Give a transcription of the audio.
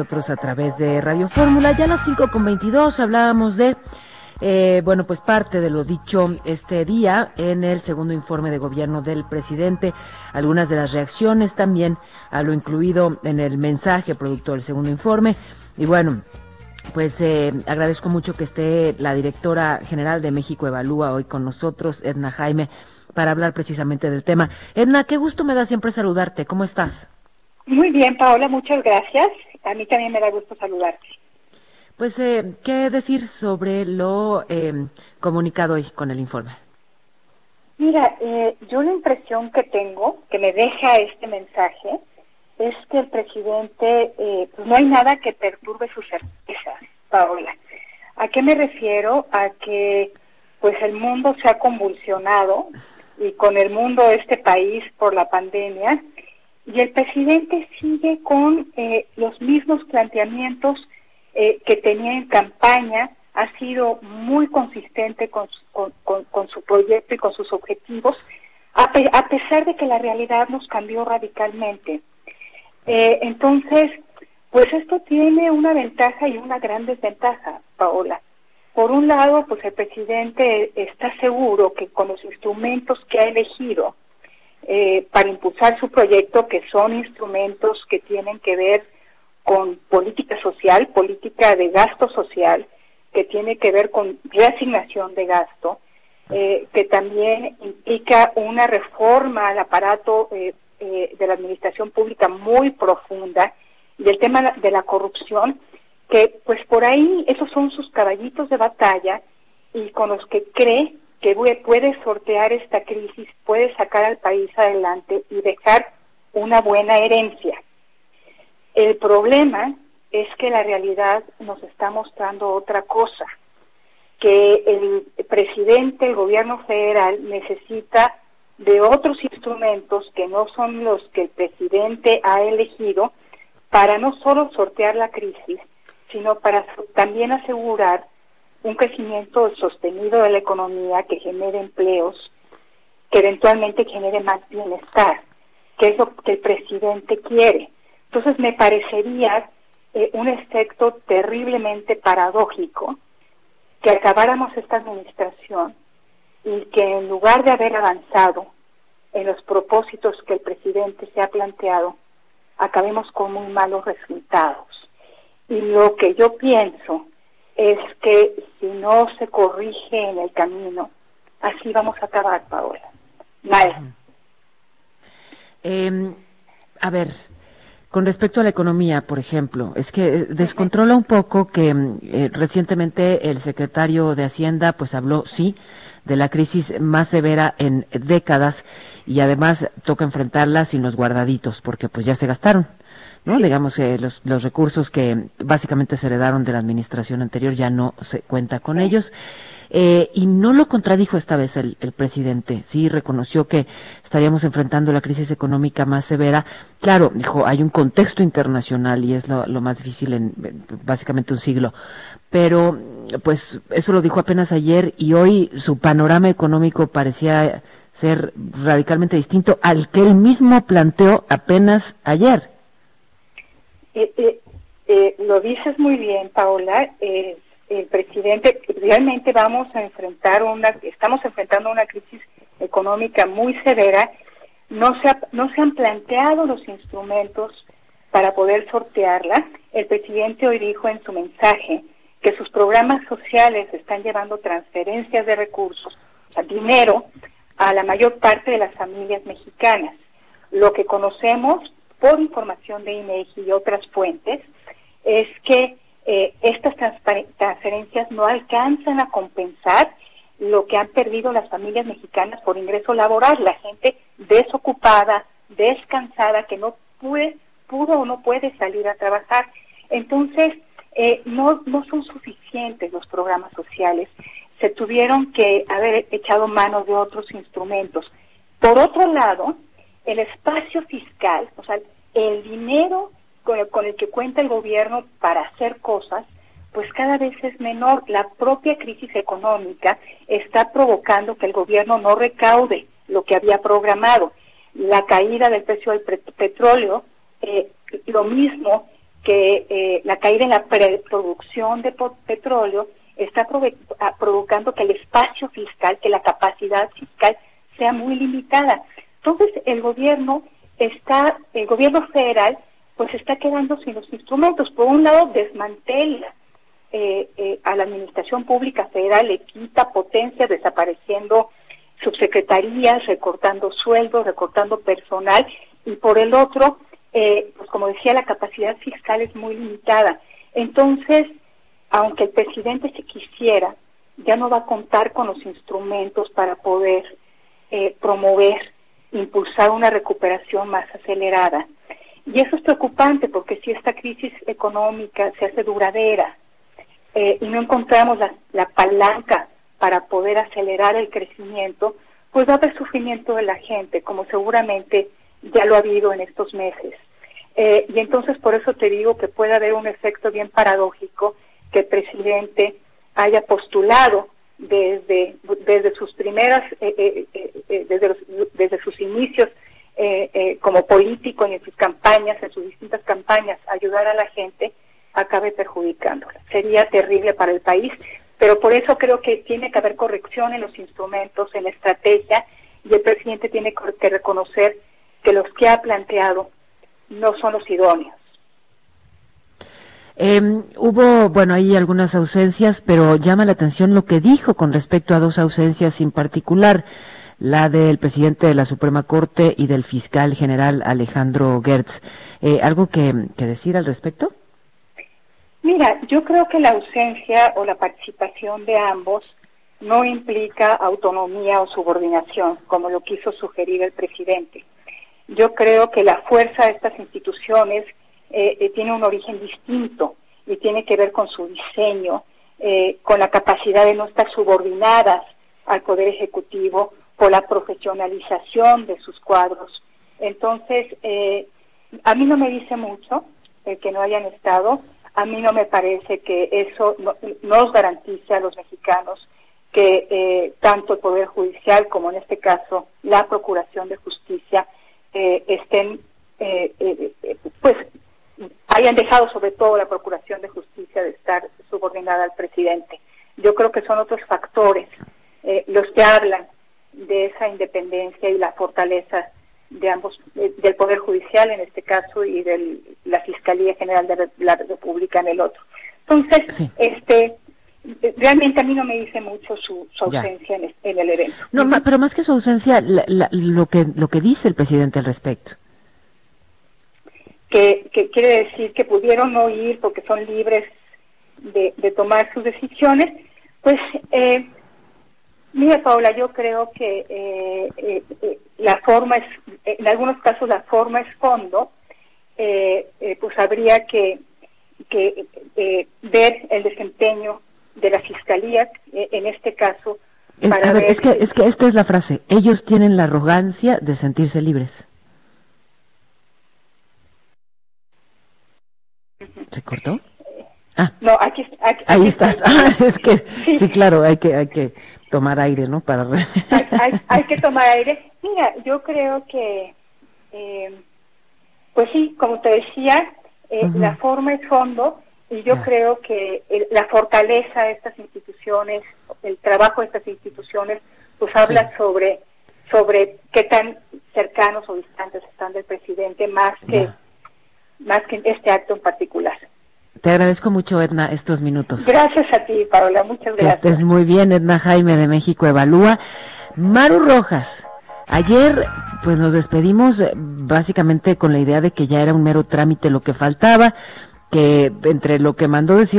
nosotros a través de Radio Fórmula. Ya a las 5 con 22 hablábamos de, eh, bueno, pues parte de lo dicho este día en el segundo informe de gobierno del presidente, algunas de las reacciones también a lo incluido en el mensaje producto del segundo informe. Y bueno, pues eh, agradezco mucho que esté la directora general de México Evalúa hoy con nosotros, Edna Jaime, para hablar precisamente del tema. Edna, qué gusto me da siempre saludarte. ¿Cómo estás? Muy bien, Paola, muchas gracias. A mí también me da gusto saludarte. Pues, eh, ¿qué decir sobre lo eh, comunicado hoy con el informe? Mira, eh, yo la impresión que tengo, que me deja este mensaje, es que el presidente, eh, pues no hay nada que perturbe su certeza, Paola. ¿A qué me refiero? A que pues el mundo se ha convulsionado y con el mundo este país por la pandemia y el presidente sigue con eh, los mismos planteamientos eh, que tenía en campaña, ha sido muy consistente con, con, su proyecto y con sus objetivos, a, pesar de que la realidad nos cambió radicalmente. Eh, entonces, pues esto tiene una ventaja y una gran desventaja, Paola. Por un lado, pues el presidente está seguro que con los instrumentos que ha elegido, eh, para impulsar su proyecto, que son instrumentos que tienen que ver con política social, política de gasto social, que tiene que ver con reasignación de gasto, eh, que también implica una reforma al aparato eh, de la administración pública muy profunda y el tema de la corrupción, que pues por ahí esos son sus caballitos de batalla y con los que cree que puede sortear esta crisis, puede sacar al país adelante y dejar una buena herencia. El problema es que la realidad nos está mostrando otra cosa, que el presidente, el gobierno federal necesita de otros instrumentos que no son los que el presidente ha elegido para no solo sortear la crisis, sino para también asegurar un crecimiento sostenido de la economía que genere empleos, que eventualmente genere más bienestar, que es lo que el presidente quiere. Entonces me parecería eh, un efecto terriblemente paradójico que acabáramos esta administración y que en lugar de haber avanzado en los propósitos que el presidente se ha planteado, acabemos con muy malos resultados. Y lo que yo pienso es que si no se corrige en el camino, así vamos a acabar, Paola. Mal. Em, a ver, con respecto a la economía, por ejemplo, es que eh, descontrola un poco que eh, recientemente el secretario de Hacienda pues habló, sí, de la crisis más severa en décadas y además toca enfrentarla sin los guardaditos porque pues ya se gastaron. ¿no? Digamos, eh, los, los recursos que básicamente se heredaron de la administración anterior ya no se cuenta con ellos. Eh, y no lo contradijo esta vez el, el, presidente, sí reconoció que estaríamos enfrentando la crisis económica más severa. Claro, dijo, hay un contexto internacional y es lo, más difícil en básicamente un siglo. Pero, pues, eso lo dijo apenas ayer y hoy su panorama económico parecía ser radicalmente distinto al que él mismo planteó apenas ayer. Eh, eh, eh, lo dices muy bien, Paola. El presidente, realmente vamos a enfrentar una, estamos enfrentando una crisis económica muy severa. No se, no se han planteado los instrumentos para poder sortearla. El presidente hoy dijo en su mensaje que sus programas sociales están llevando transferencias de recursos, o sea, dinero, a la mayor parte de las familias mexicanas. Lo que conocemos por información de INEGI y otras fuentes, es que eh, estas transferencias no alcanzan a compensar lo que han perdido las familias mexicanas por ingreso laboral, la gente desocupada, descansada, que no puede, pudo o no puede salir a trabajar. Entonces, eh, no, no son suficientes los programas sociales. Se tuvieron que haber echado mano de otros instrumentos. Por otro lado, el espacio fiscal, o sea, el dinero con el, que cuenta el gobierno para hacer cosas, pues cada vez es menor. La propia crisis económica está provocando que el gobierno no recaude lo que había programado. La caída del precio del petróleo, eh, lo mismo que eh, la caída en la producción de petróleo está provocando que el espacio fiscal, que la capacidad fiscal sea muy limitada. Entonces el gobierno está, el gobierno federal, pues está quedando sin los instrumentos. Por un lado, desmantela eh, eh, a la administración pública federal, le quita potencia, desapareciendo subsecretarías, recortando sueldos, recortando personal, y por el otro, eh, pues como decía, la capacidad fiscal es muy limitada. Entonces, aunque el presidente se quisiera, ya no va a contar con los instrumentos para poder eh, promover, impulsar una recuperación más acelerada. Y eso es preocupante porque si esta crisis económica se hace duradera eh, y no encontramos la, palanca para poder acelerar el crecimiento, pues va a haber sufrimiento de la gente, como seguramente ya lo ha habido en estos meses. Eh, y entonces por eso te digo que puede haber un efecto bien paradójico que el presidente haya postulado desde, desde sus primeras, eh, eh, eh, desde, desde sus inicios como político y en sus campañas, sus distintas campañas, ayudar a la gente, acabe perjudicándola. Sería terrible para el país, pero por eso creo que tiene que haber corrección en los instrumentos, en la estrategia, y el presidente tiene que reconocer que los que ha planteado no son los idóneos. Eh, hubo, bueno, ahí algunas ausencias, pero llama la atención lo que dijo con respecto a dos ausencias en particular, la del presidente de la Suprema Corte y del fiscal general Alejandro Gertz. Eh, ¿Algo que, decir al respecto? Mira, yo creo que la ausencia o la participación de ambos no implica autonomía o subordinación, como lo quiso sugerir el presidente. Yo creo que la fuerza de estas instituciones eh, eh, tiene un origen distinto y tiene que ver con su diseño, eh, con la capacidad de no estar subordinadas al Poder Ejecutivo por la profesionalización de sus cuadros. Entonces, a mí no me dice mucho el que no hayan estado, a mí no me parece que eso nos garantice a los mexicanos que tanto el Poder Judicial como en este caso la Procuración de Justicia estén pues hayan dejado sobre todo la Procuración de Justicia de estar subordinada al presidente. Yo creo que son otros factores eh, los que hablan de esa independencia y la fortaleza de ambos, del Poder Judicial en este caso y de la Fiscalía General de la República en el otro. Entonces, este realmente a mí no me dice mucho su, ausencia en, el evento. No, pero más que su ausencia, lo que lo que dice el presidente al respecto que, quiere decir que pudieron no ir porque son libres de, tomar sus decisiones, pues eh, mira Paula, yo creo que eh, eh, la forma es, en algunos casos la forma es fondo, pues habría que, que ver el desempeño de la fiscalía, en este caso. Para ver, es que es que esta es la frase. Ellos tienen la arrogancia de sentirse libres. ¿Se cortó? Ah. No, aquí, ahí estás. Ah, es que sí. claro, hay que hay que tomar aire, ¿no? Para hay, que tomar aire. Mira, yo creo que, eh, pues sí, como te decía, eh, la forma es fondo y yo creo que la fortaleza de estas instituciones, el trabajo de estas instituciones, pues habla sobre sobre qué tan cercanos o distantes están del presidente más que más que este acto en particular. Te agradezco mucho, Edna, estos minutos. Gracias a ti, Paola, muchas gracias. Que estés muy bien, Edna Jaime de México Evalúa. Maru Rojas, ayer pues nos despedimos eh, básicamente con la idea de que ya era un mero trámite lo que faltaba, que entre lo que mandó decir